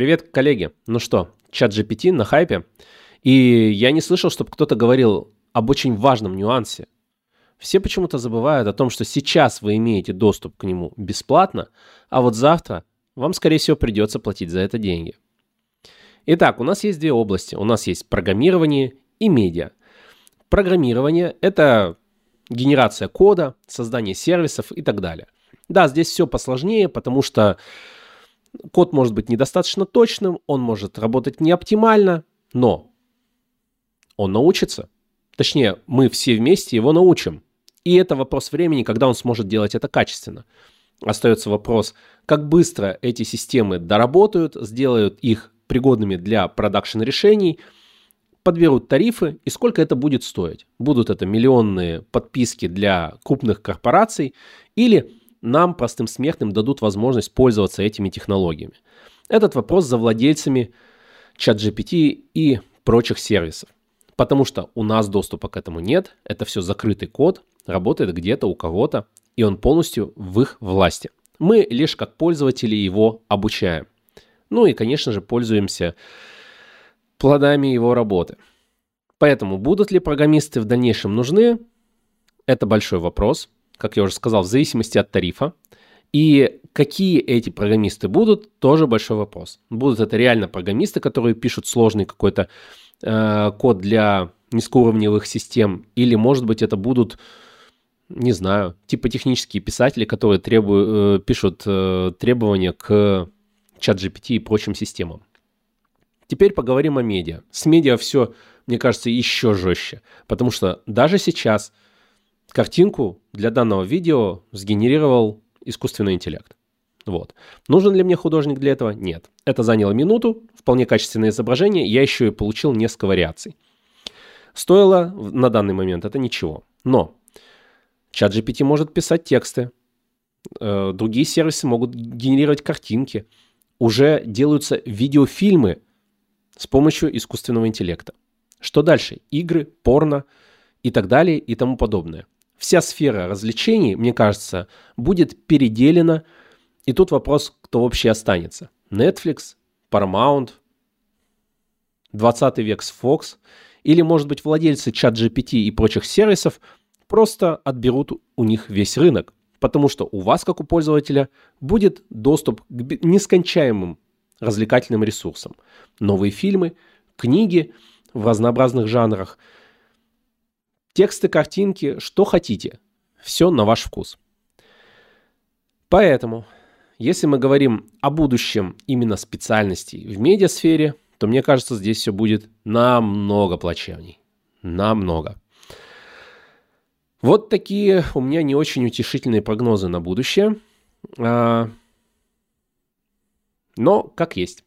Привет, коллеги. Ну что, чат GPT на хайпе. И я не слышал, чтобы кто-то говорил об очень важном нюансе. Все почему-то забывают о том, что сейчас вы имеете доступ к нему бесплатно, а вот завтра вам, скорее всего, придется платить за это деньги. Итак, у нас есть две области. У нас есть программирование и медиа. Программирование – это генерация кода, создание сервисов и так далее. Да, здесь все посложнее, потому что код может быть недостаточно точным, он может работать не оптимально, но он научится. Точнее, мы все вместе его научим. И это вопрос времени, когда он сможет делать это качественно. Остается вопрос, как быстро эти системы доработают, сделают их пригодными для продакшн решений, подберут тарифы и сколько это будет стоить. Будут это миллионные подписки для крупных корпораций или нам, простым смертным, дадут возможность пользоваться этими технологиями. Этот вопрос за владельцами ChatGPT и прочих сервисов. Потому что у нас доступа к этому нет, это все закрытый код, работает где-то у кого-то, и он полностью в их власти. Мы лишь как пользователи его обучаем. Ну и, конечно же, пользуемся плодами его работы. Поэтому будут ли программисты в дальнейшем нужны? Это большой вопрос как я уже сказал, в зависимости от тарифа. И какие эти программисты будут, тоже большой вопрос. Будут это реально программисты, которые пишут сложный какой-то э, код для низкоуровневых систем, или, может быть, это будут, не знаю, типа технические писатели, которые требуют, э, пишут э, требования к чат GPT и прочим системам. Теперь поговорим о медиа. С медиа все, мне кажется, еще жестче, потому что даже сейчас – Картинку для данного видео сгенерировал искусственный интеллект. Вот. Нужен ли мне художник для этого? Нет. Это заняло минуту, вполне качественное изображение, я еще и получил несколько вариаций. Стоило на данный момент это ничего. Но чат GPT может писать тексты, э, другие сервисы могут генерировать картинки, уже делаются видеофильмы с помощью искусственного интеллекта. Что дальше? Игры, порно и так далее и тому подобное вся сфера развлечений, мне кажется, будет переделена. И тут вопрос, кто вообще останется. Netflix, Paramount, 20 век с Fox, или, может быть, владельцы чат GPT и прочих сервисов просто отберут у них весь рынок, потому что у вас, как у пользователя, будет доступ к нескончаемым развлекательным ресурсам. Новые фильмы, книги в разнообразных жанрах – Тексты, картинки, что хотите. Все на ваш вкус. Поэтому, если мы говорим о будущем именно специальностей в медиасфере, то мне кажется, здесь все будет намного плачевней. Намного. Вот такие у меня не очень утешительные прогнозы на будущее. А, но как есть.